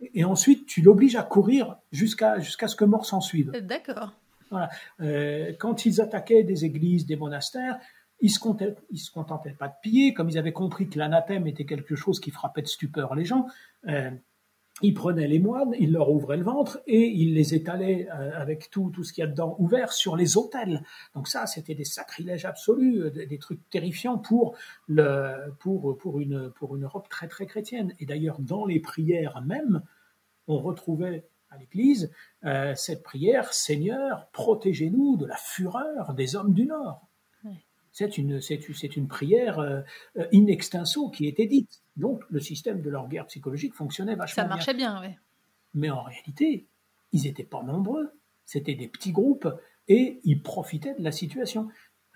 et ensuite, tu l'obliges à courir jusqu'à jusqu'à ce que mort s'en suive. Euh, d'accord. Voilà. Euh, quand ils attaquaient des églises, des monastères, ils se, ils se contentaient pas de piller, comme ils avaient compris que l'anathème était quelque chose qui frappait de stupeur les gens. Euh, il prenait les moines, il leur ouvrait le ventre et il les étalait euh, avec tout, ce qu'il y a dedans ouvert sur les autels. Donc ça, c'était des sacrilèges absolus, euh, des, trucs terrifiants pour une Europe très très chrétienne. Et d'ailleurs, dans les prières même, on retrouvait à l'Église euh, cette prière Seigneur, protégez-nous de la fureur des hommes du Nord. C'est une, prière euh, in extenso qui était dite. Donc le système de leur guerre psychologique fonctionnait vachement bien. Ça marchait bien, oui. Mais en réalité, ils n'étaient pas nombreux. C'était des petits groupes et ils profitaient de la situation.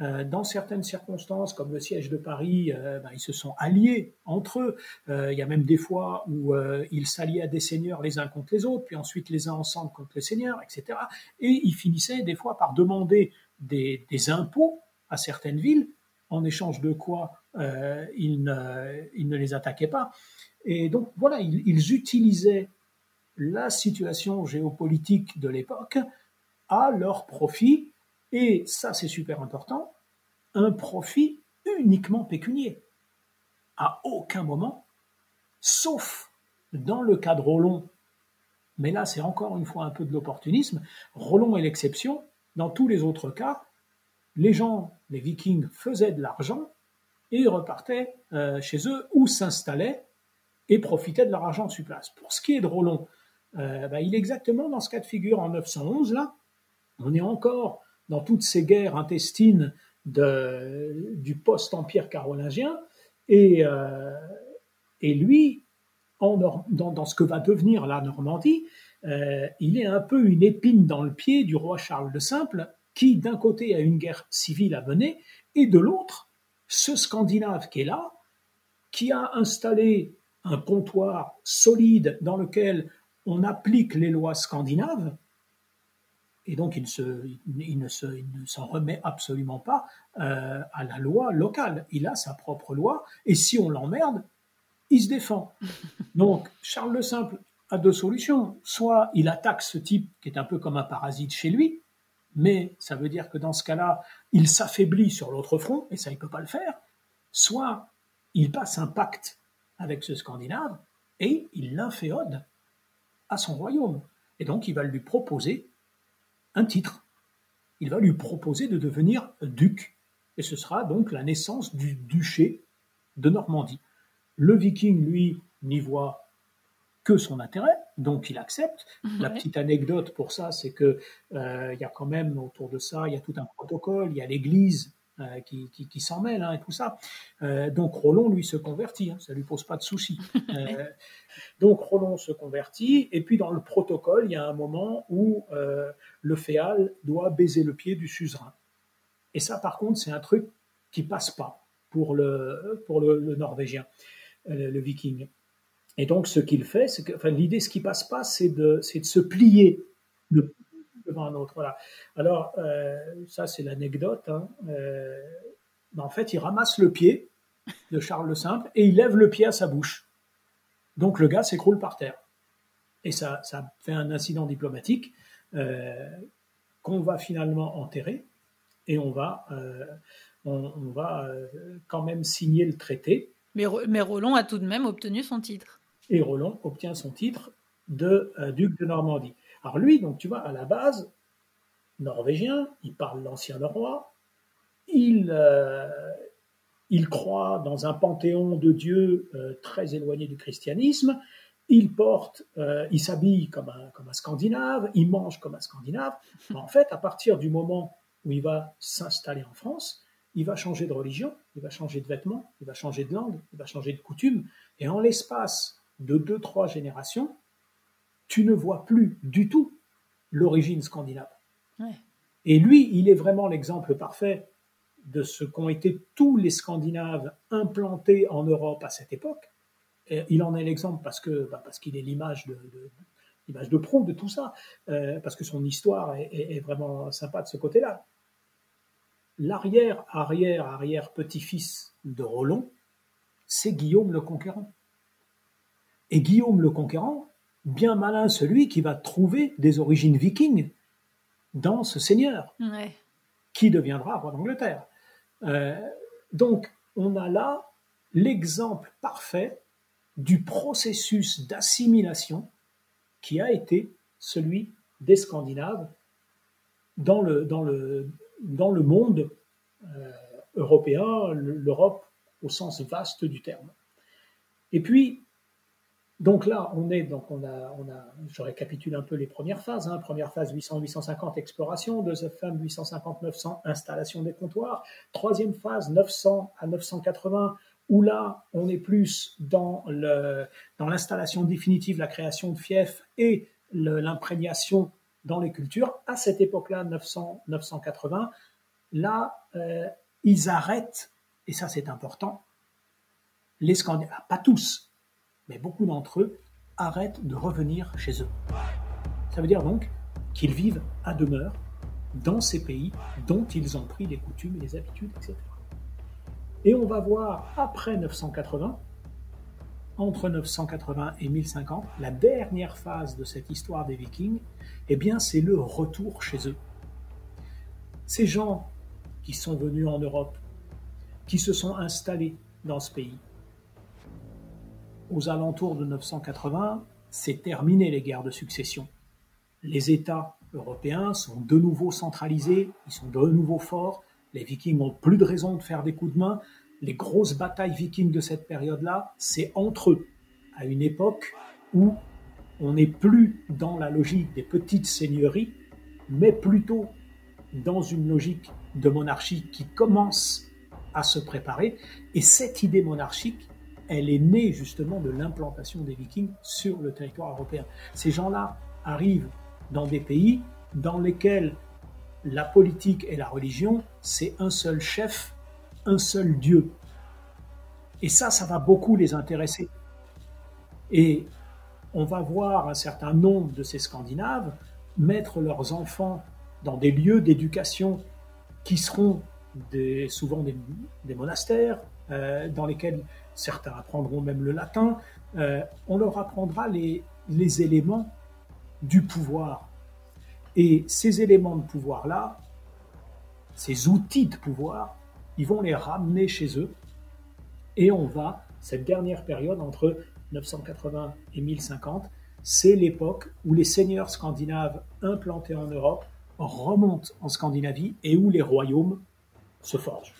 Euh, dans certaines circonstances, comme le siège de Paris, euh, ben, ils se sont alliés entre eux. Euh, il y a même des fois où ils s'alliaient à des seigneurs les uns contre les autres, puis ensuite les uns ensemble contre les seigneurs, etc. Et ils finissaient des fois par demander des, impôts à certaines villes, en échange de quoi ils ne, les attaquaient pas. Et donc voilà, ils utilisaient la situation géopolitique de l'époque à leur profit et ça c'est super important, un profit uniquement pécunier. À aucun moment, sauf dans le cas de Rollon, mais là c'est encore une fois un peu de l'opportunisme, Rollon est l'exception, dans tous les autres cas, les gens, les vikings faisaient de l'argent et repartaient euh, chez eux ou s'installaient et profitaient de leur argent sur place. Pour ce qui est de Rollon, euh, bah, il est exactement dans ce cas de figure en 911, là, on est encore dans toutes ces guerres intestines du post-empire carolingien. Et, euh, et lui, dans, ce que va devenir la Normandie, il est un peu une épine dans le pied du roi Charles le Simple, qui d'un côté a une guerre civile à mener, et de l'autre, ce Scandinave qui est là, qui a installé un comptoir solide dans lequel on applique les lois scandinaves, et donc, il, ne s'en remet absolument pas euh, à la loi locale. Il a sa propre loi, et si on l'emmerde, il se défend. Donc, Charles le Simple a deux solutions. Soit il attaque ce type qui est un peu comme un parasite chez lui, mais ça veut dire que dans ce cas-là, il s'affaiblit sur l'autre front, et ça, il ne peut pas le faire. Soit il passe un pacte avec ce Scandinave, et il l'inféode à son royaume. Et donc, il va lui proposer un titre. Il va lui proposer de devenir duc. Et ce sera donc la naissance du duché de Normandie. Le viking, lui, n'y voit que son intérêt, donc il accepte. La petite anecdote pour ça, c'est que euh, il y a quand même autour de ça, il y a tout un protocole, il y a l'Église euh, qui, qui, s'en mêle hein, et tout ça. Euh, donc Rollon, lui, se convertit, hein, ça lui pose pas de souci. Donc Rollon se convertit, et puis dans le protocole, il y a un moment où le féal doit baiser le pied du suzerain. Et ça, par contre, c'est un truc qui passe pas pour le, pour le, Norvégien, le, Viking. Et donc, ce qu'il fait, c'est que, enfin, l'idée, ce qui passe pas, c'est de, c'est de se plier, de devant un autre. Voilà. Alors, euh, ça, c'est l'anecdote. Hein. Euh, en fait, il ramasse le pied de Charles le Simple et il lève le pied à sa bouche. Donc, le gars s'écroule par terre. Et ça, ça fait un incident diplomatique euh, qu'on va finalement enterrer et on va, on, va quand même signer le traité. Mais Roland a tout de même obtenu son titre. Et Roland obtient son titre de duc de Normandie. Alors lui, donc tu vois, à la base, norvégien, il parle l'ancien norrois, il, euh, il croit dans un panthéon de dieux euh, très éloigné du christianisme, il porte, euh, il s'habille comme un, comme un Scandinave, il mange comme un Scandinave. en fait, à partir du moment où il va s'installer en France, il va changer de religion, il va changer de vêtements, il va changer de langue, il va changer de coutume, et en l'espace de deux, trois générations, tu ne vois plus du tout l'origine scandinave. Et lui, il est vraiment l'exemple parfait de ce qu'ont été tous les Scandinaves implantés en Europe à cette époque. Et il en est l'exemple parce que bah, parce qu'il est l'image de, l'image de proue de tout ça, euh, parce que son histoire est, vraiment sympa de ce côté-là. L'arrière, arrière, arrière petit-fils de Rollon, c'est Guillaume le Conquérant. Et Guillaume le Conquérant, bien malin celui qui va trouver des origines vikings dans ce seigneur, qui deviendra roi d'Angleterre. Euh, donc, on a là l'exemple parfait du processus d'assimilation qui a été celui des Scandinaves dans le, dans le, dans le monde euh, européen, l'Europe au sens vaste du terme. Et puis, Donc là, on est, donc on a, on a, je récapitule un peu les premières phases. Hein. Première phase 800-850 exploration, deuxième phase 850-900 installation des comptoirs, troisième phase 900 à 980 où là, on est plus dans le, dans l'installation définitive, la création de fiefs et l'imprégnation dans les cultures. À cette époque-là, 900-980, là, euh, ils arrêtent, et ça c'est important, les Scandinaves, pas tous, mais beaucoup d'entre eux arrêtent de revenir chez eux. Ça veut dire donc qu'ils vivent à demeure dans ces pays dont ils ont pris les coutumes et les habitudes, etc. Et on va voir après 980, entre 980 et 1050, la dernière phase de cette histoire des Vikings, eh bien c'est le retour chez eux. Ces gens qui sont venus en Europe, qui se sont installés dans ce pays, aux alentours de 980, c'est terminé les guerres de succession. Les États européens sont de nouveau centralisés, ils sont de nouveau forts, les Vikings n'ont plus de raison de faire des coups de main. Les grosses batailles vikings de cette période-là, c'est entre eux, à une époque où on n'est plus dans la logique des petites seigneuries, mais plutôt dans une logique de monarchie qui commence à se préparer. Et cette idée monarchique, elle est née justement de l'implantation des Vikings sur le territoire européen. Ces gens-là arrivent dans des pays dans lesquels la politique et la religion, c'est un seul chef, un seul Dieu. Et ça, ça va beaucoup les intéresser. Et on va voir un certain nombre de ces Scandinaves mettre leurs enfants dans des lieux d'éducation qui seront souvent des, monastères, euh, dans lesquels certains apprendront même le latin, euh, on leur apprendra les éléments du pouvoir. Et ces éléments de pouvoir-là, ces outils de pouvoir, ils vont les ramener chez eux. Et on va, cette dernière période entre 980 et 1050, c'est l'époque où les seigneurs scandinaves implantés en Europe remontent en Scandinavie et où les royaumes se forgent,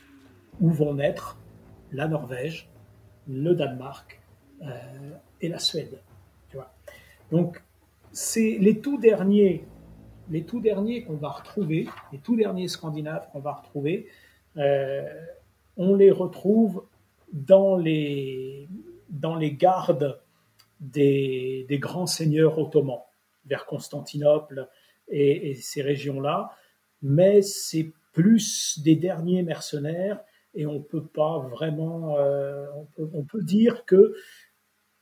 où vont naître la Norvège, le Danemark euh, et la Suède. Tu vois. Donc, c'est les tout derniers, les tout derniers qu'on va retrouver, les tout derniers Scandinaves qu'on va retrouver, euh, on les retrouve dans les, dans les gardes des, des grands seigneurs ottomans, vers Constantinople et, et ces régions-là, mais c'est plus des derniers mercenaires et on peut pas vraiment, euh, on, peut, dire que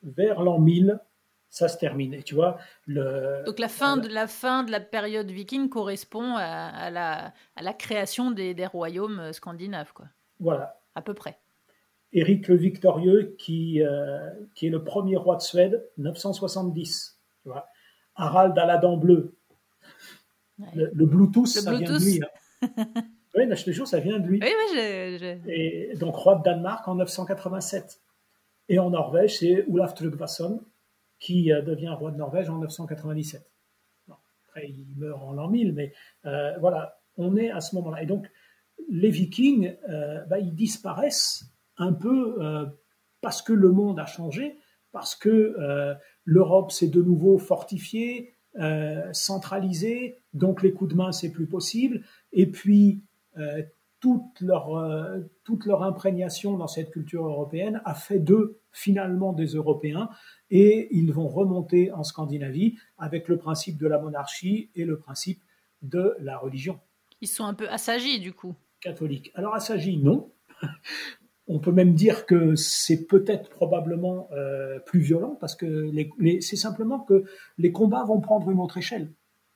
vers l'an 1000, ça se termine. tu vois, le, Donc la fin, de, la fin de la période viking correspond à, la, à la, création des, des, royaumes scandinaves, quoi. Voilà. À peu près. Éric le Victorieux, qui, euh, qui est le premier roi de Suède, 970. Tu vois. Harald à la dent bleue. Le, Bluetooth, ça vient de lui. Hein. Oui, je te jure, ça vient de lui. Oui, oui, Et donc, roi de Danemark en 987. Et en Norvège, c'est Olaf Tryggvason qui euh, devient roi de Norvège en 997. après, il meurt en l'an 1000, mais euh, voilà, on est à ce moment-là. Et donc, les Vikings, euh, bah, ils disparaissent un peu parce que le monde a changé, parce que l'Europe s'est de nouveau fortifiée, centralisée, donc les coups de main, c'est plus possible. Et puis, toute leur, euh, toute leur imprégnation dans cette culture européenne a fait d'eux finalement des Européens et ils vont remonter en Scandinavie avec le principe de la monarchie et le principe de la religion. Ils sont un peu assagis du coup. Catholiques. Alors assagis, non. On peut même dire que c'est peut-être probablement euh, plus violent parce que c'est simplement que les combats vont prendre une autre échelle.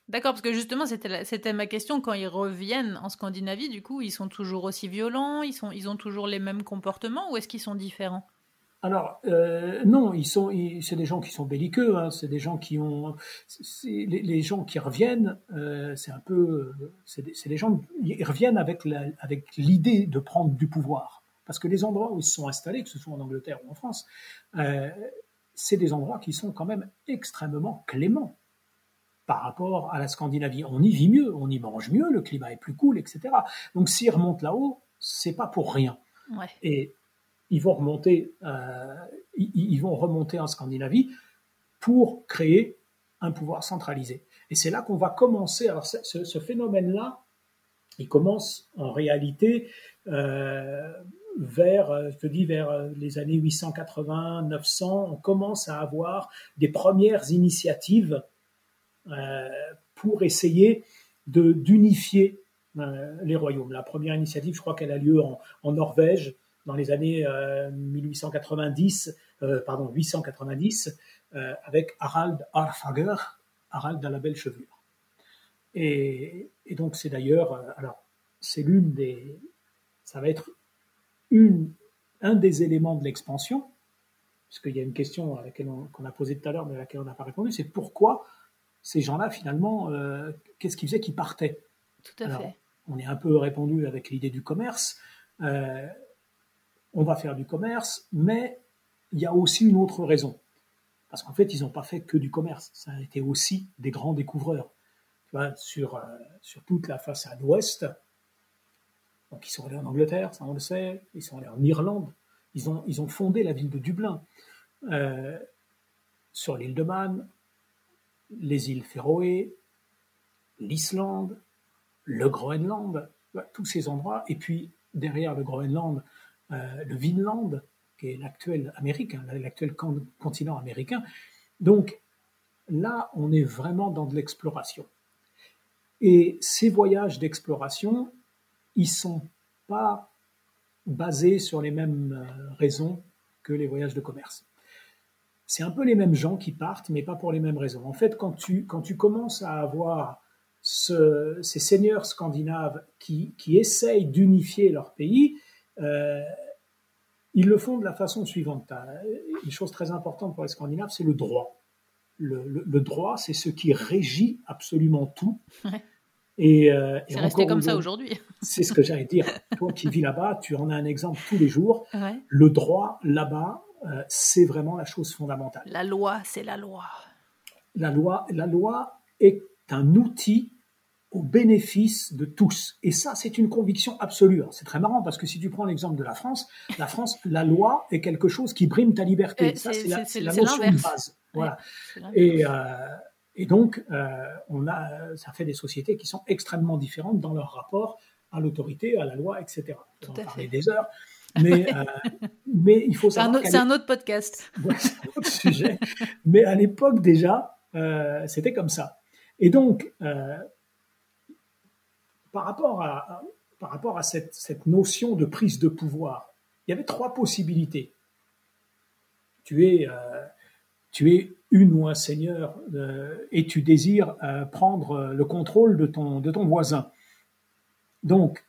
D'accord, parce que justement, c'était ma question. Quand ils reviennent en Scandinavie, du coup, ils sont toujours aussi violents ils, sont, ils ont toujours les mêmes comportements ou est-ce qu'ils sont différents? Alors euh, non, ils sont, c'est des gens qui sont belliqueux, hein, c'est des gens qui ont, les, gens qui reviennent, euh, c'est un peu, c'est des, gens, ils reviennent avec avec l'idée de prendre du pouvoir, parce que les endroits où ils se sont installés, que ce soit en Angleterre ou en France, euh, c'est des endroits qui sont quand même extrêmement cléments par rapport à la Scandinavie. On y vit mieux, on y mange mieux, le climat est plus cool, etc. Donc s'ils remontent là-haut, c'est pas pour rien. Et ils vont remonter, euh, ils, vont remonter en Scandinavie pour créer un pouvoir centralisé. Et c'est là qu'on va commencer. Alors ce, phénomène-là, il commence en réalité euh, vers, euh, je dis vers les années 880, 900. On commence à avoir des premières initiatives pour essayer de d'unifier les royaumes. La première initiative, je crois qu'elle a lieu en, Norvège dans les années 1890, pardon 890, avec Harald Arfager, Harald à la belle chevelure. Et, donc c'est d'ailleurs, euh, alors c'est l'une des, ça va être une, un des éléments de l'expansion, parce qu'il y a une question à laquelle qu'on a posée tout à l'heure, mais à laquelle on n'a pas répondu, c'est pourquoi ces gens-là finalement, euh, qu'est-ce qui faisait qu'ils partaient? Tout à fait. On est un peu répondu avec l'idée du commerce. Euh, on va faire du commerce, mais il y a aussi une autre raison. Parce qu'en fait, ils n'ont pas fait que du commerce. Ça a été aussi des grands découvreurs. Tu vois, sur, euh, sur toute la façade ouest, donc ils sont allés en Angleterre, ça on le sait, ils sont allés en Irlande, ils ont, ils ont fondé la ville de Dublin. Euh, sur l'île de Man, les îles Féroé, l'Islande, le Groenland, tous ces endroits. Et puis derrière le Groenland, euh, le Vinland, qui est l'actuel Amérique, l'actuel continent américain. Donc là, on est vraiment dans de l'exploration. Et ces voyages d'exploration, ils sont pas basés sur les mêmes euh, raisons que les voyages de commerce. C'est un peu les mêmes gens qui partent, mais pas pour les mêmes raisons. En fait, quand tu, quand tu commences à avoir ces seigneurs scandinaves qui, qui essayent d'unifier leur pays, euh, ils le font de la façon suivante. Une chose très importante pour les Scandinaves, c'est le droit. Le, droit, c'est ce qui régit absolument tout. Et, euh, c'est resté comme ça aujourd'hui. c'est ce que j'allais dire. Toi qui vis là-bas, tu en as un exemple tous les jours. Le droit là-bas, euh, c'est vraiment la chose fondamentale. La loi, c'est la loi. La loi, la loi est un outil au bénéfice de tous. Et ça, c'est une conviction absolue. C'est très marrant parce que si tu prends l'exemple de la France, la France, la loi est quelque chose qui brime ta liberté. ça, c'est la, notion de base. Voilà. et, euh, et donc, euh, on a, ça fait des sociétés qui sont extrêmement différentes dans leur rapport à l'autorité, à la loi, etc. On peut en parler des heures. Mais, euh, mais il faut savoir. C'est un, autre podcast. c'est un autre sujet. Mais à l'époque, déjà, euh, c'était comme ça. Et donc, par rapport à, par rapport à cette, cette, notion de prise de pouvoir, il y avait trois possibilités. Tu es, euh, tu es une ou un seigneur euh, et tu désires euh, prendre le contrôle de ton, de ton voisin. Donc,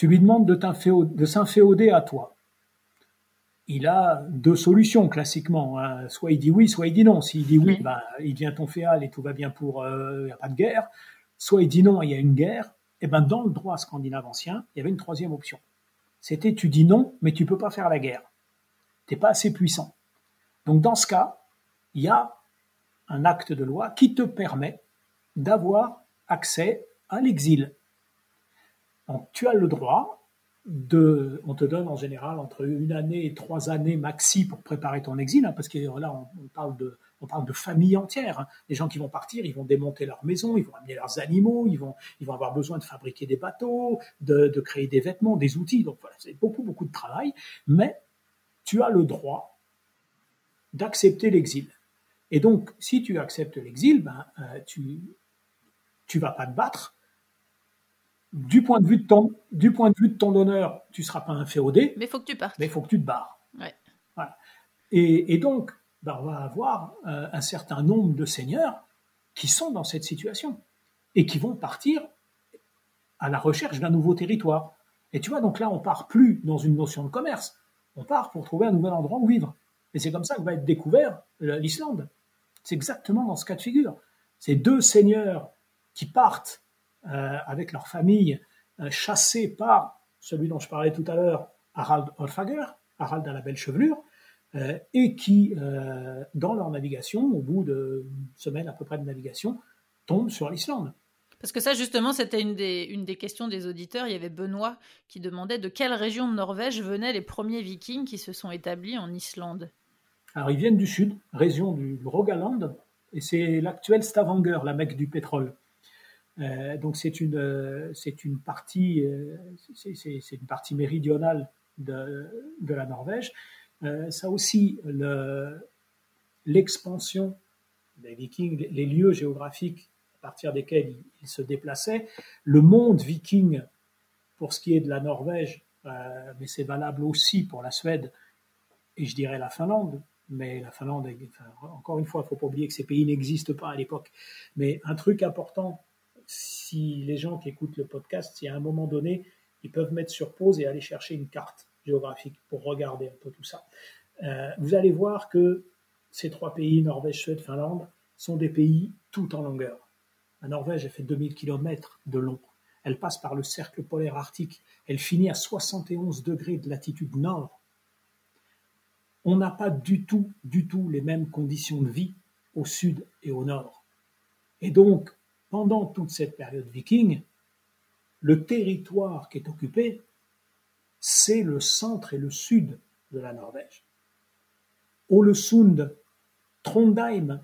tu lui demandes de s'inféoder à toi. Il a deux solutions classiquement. Hein. Soit il dit oui, soit il dit non. S'il dit oui, ben, il devient ton féal et tout va bien pour... Il n'y a pas de guerre. Soit il dit non, il y a une guerre eh ben, dans le droit scandinave ancien, il y avait une troisième option. C'était tu dis non, mais tu peux pas faire la guerre. Tu n'es pas assez puissant. Donc dans ce cas, il y a un acte de loi qui te permet d'avoir accès à l'exil. Tu as le droit de, on te donne en général entre une année et trois années maxi pour préparer ton exil, hein, parce que là on parle de on parle de. Hein. Les gens qui vont partir, ils vont démonter leur maison, ils vont amener leurs animaux, ils vont, ils vont avoir besoin de fabriquer des bateaux, de, créer des vêtements, des outils. Donc voilà, c'est beaucoup, beaucoup de travail. Mais tu as le droit d'accepter l'exil. Et donc, si tu acceptes l'exil, ben, euh, tu tu vas pas te battre. Du point de vue de ton, du point de vue de ton honneur, tu seras pas un féodé. Mais il faut que tu partes. Mais il faut que tu te barres. Ouais. Voilà. Et, et, donc, ben, on va avoir euh, un certain nombre de seigneurs qui sont dans cette situation et qui vont partir à la recherche d'un nouveau territoire. Et tu vois, donc là, on part plus dans une notion de commerce, on part pour trouver un nouvel endroit où vivre. Et c'est comme ça que va être découvert euh, l'Islande. C'est exactement dans ce cas de figure. Ces deux seigneurs qui partent euh, avec leur famille, chassés par celui dont je parlais tout à l'heure, Harald Orfager, Harald à la belle chevelure, euh, et qui, euh, dans leur navigation, au bout de semaine à peu près de navigation, tombent sur l'Islande. Parce que ça, justement, c'était une des, une des questions des auditeurs. Il y avait Benoît qui demandait de quelle région de Norvège venaient les premiers vikings qui se sont établis en Islande. Alors, ils viennent du sud, région du Rogaland, et c'est l'actuel Stavanger, la Mecque du pétrole. Euh, donc c'est une, c'est une partie, euh, c'est, une partie méridionale de, de la Norvège. Euh, ça aussi, le, l'expansion des Vikings, les lieux géographiques à partir desquels ils, se déplaçaient, le monde viking, pour ce qui est de la Norvège, mais c'est valable aussi pour la Suède et je dirais la Finlande, mais la Finlande, encore une fois, il ne faut pas oublier que ces pays n'existent pas à l'époque. Mais un truc important, si les gens qui écoutent le podcast, si à un moment donné, ils peuvent mettre sur pause et aller chercher une carte géographique pour regarder un peu tout ça. Euh, vous allez voir que ces trois pays, Norvège, Suède, Finlande, sont des pays tout en longueur. La Norvège, elle fait 2000 km de long. Elle passe par le cercle polaire arctique. Elle finit à 71 degrés de latitude nord on n'a pas du tout, du tout les mêmes conditions de vie au sud et au nord. Et donc, pendant toute cette période viking, le territoire qui est occupé, c'est le centre et le sud de la Norvège. Ålesund, Trondheim,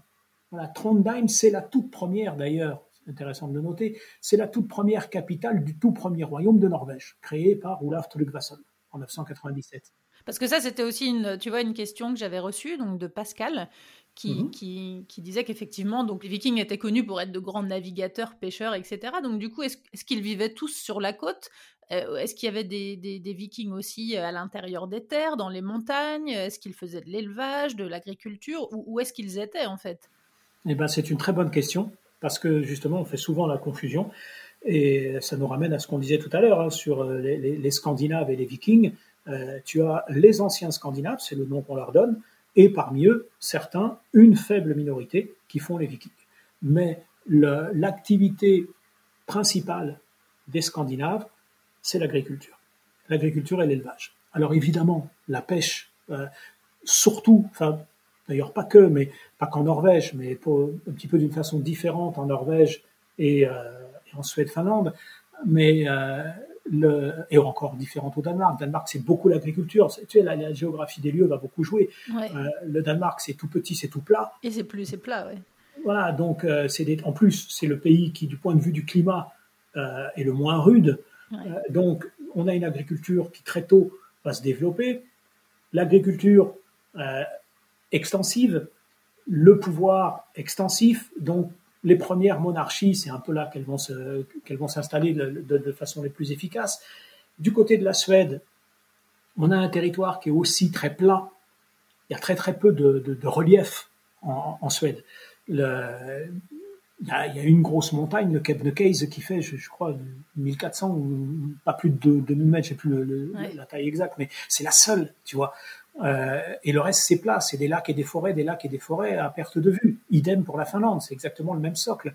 voilà, Trondheim, c'est la toute première d'ailleurs, c'est intéressant de le noter, c'est la toute première capitale du tout premier royaume de Norvège, créé par Olaf Tryggvason en 997. Parce que ça, c'était aussi une, tu vois, une question que j'avais reçue donc de Pascal, qui, mhm. qui, qui, disait qu'effectivement, donc les Vikings étaient connus pour être de grands navigateurs, pêcheurs, etc. Donc du coup, est-ce, qu'ils vivaient tous sur la côte? Euh, Est-ce qu'il y avait des, des, Vikings aussi à l'intérieur des terres, dans les montagnes? Est-ce qu'ils faisaient de l'élevage, de l'agriculture? Où, où est-ce qu'ils étaient en fait? Eh ben, c'est une très bonne question parce que justement, on fait souvent la confusion. Et ça nous ramène à ce qu'on disait tout à l'heure hein, sur euh, les, Scandinaves et les Vikings. Euh, tu as les anciens Scandinaves, c'est le nom qu'on leur donne, et parmi eux, certains, une faible minorité, qui font les Vikings. Mais l'activité principale des Scandinaves, c'est l'agriculture. L'agriculture et l'élevage. Alors évidemment, la pêche, euh, surtout, enfin d'ailleurs pas que, mais pas qu'en Norvège, mais un petit peu d'une façon différente en Norvège et, en Suède-Finlande, mais le, et encore différente au Danemark. Le Danemark, c'est beaucoup l'agriculture. Tu sais, la, géographie des lieux va beaucoup jouer. Euh, le Danemark, c'est tout petit, c'est tout plat. Et c'est plus, c'est plat, oui. Voilà, donc euh, c'est en plus, c'est le pays qui, du point de vue du climat, euh, est le moins rude. donc, on a une agriculture qui très tôt va se développer. L'agriculture extensive, le pouvoir extensif, donc les premières monarchies, c'est un peu là qu'elles vont, qu'elles vont s'installer de, façon les plus efficaces. Du côté de la Suède, on a un territoire qui est aussi très plat. Il y a très très peu de, relief en, Suède. il, y a, une grosse montagne, le Kebnekaise, qui fait, je, crois, 1400 ou pas plus de 2000 mètres, je sais plus la taille exacte, mais c'est la seule, tu vois. Euh, et le reste, c'est plat, c'est des lacs et des forêts, des lacs et des forêts à perte de vue. Idem pour la Finlande, c'est exactement le même socle.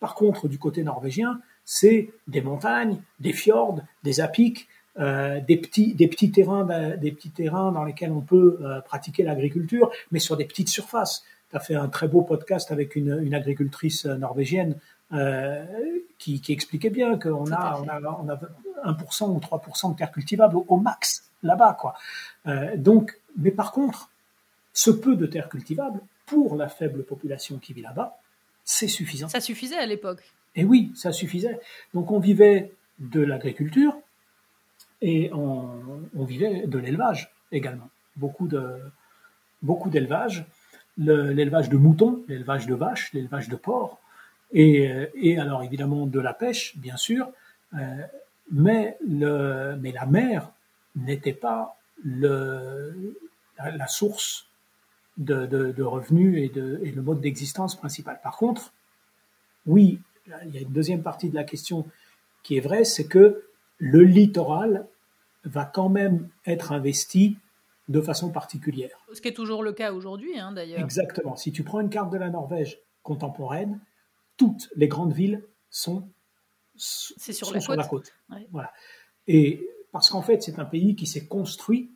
Par contre, du côté norvégien, c'est des montagnes, des fjords, des apics, euh, des petits des petits terrains des petits terrains dans lesquels on peut euh, pratiquer l'agriculture, mais sur des petites surfaces. Tu as fait un très beau podcast avec une, une agricultrice norvégienne euh, qui, qui, expliquait bien qu'on a, on a, on a 1% ou 3% de terres cultivables au max là-bas, quoi. Euh, donc, mais par contre, ce peu de terres cultivables, pour la faible population qui vit là-bas, c'est suffisant. Ça suffisait à l'époque. Et oui, ça suffisait. Donc on vivait de l'agriculture et on, vivait de l'élevage également. Beaucoup de beaucoup d'élevage, l'élevage de moutons, l'élevage de vaches, l'élevage de porcs, et, et, alors évidemment de la pêche, bien sûr, euh, mais, le, mais la mer n'était pas le, la, source de, de, revenus et, de, et le mode d'existence principal. Par contre, oui, il y a une deuxième partie de la question qui est vraie, c'est que le littoral va quand même être investi de façon particulière. Ce qui est toujours le cas aujourd'hui, hein, d'ailleurs. Exactement. Si tu prends une carte de la Norvège contemporaine, toutes les grandes villes sont, sur, la côte. Voilà. Et parce qu'en fait, c'est un pays qui s'est construit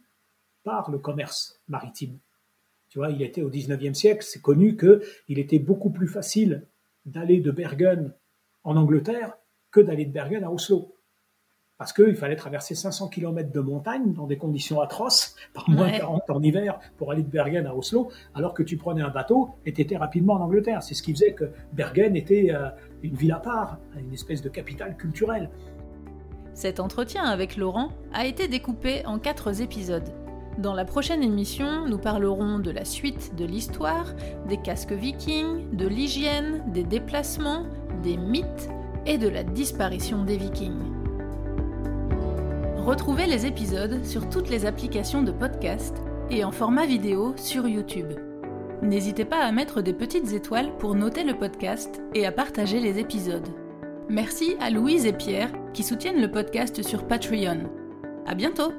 par le commerce maritime. Tu vois, il était au 19e siècle, c'est connu qu'il était beaucoup plus facile d'aller de Bergen en Angleterre que d'aller de Bergen à Oslo. parce qu'il fallait traverser 500 km de montagne dans des conditions atroces, par moins 40 en hiver, pour aller de Bergen à Oslo, alors que tu prenais un bateau et tu étais rapidement en Angleterre. C'est ce qui faisait que Bergen était euh, une ville à part, une espèce de capitale culturelle. Cet entretien avec Laurent a été découpé en quatre épisodes. Dans la prochaine émission, nous parlerons de la suite de l'histoire, des casques vikings, de l'hygiène, des déplacements, des mythes et de la disparition des vikings. Retrouvez les épisodes sur toutes les applications de podcast et en format vidéo sur YouTube. N'hésitez pas à mettre des petites étoiles pour noter le podcast et à partager les épisodes. Merci à Louise et Pierre qui soutiennent le podcast sur Patreon. À bientôt!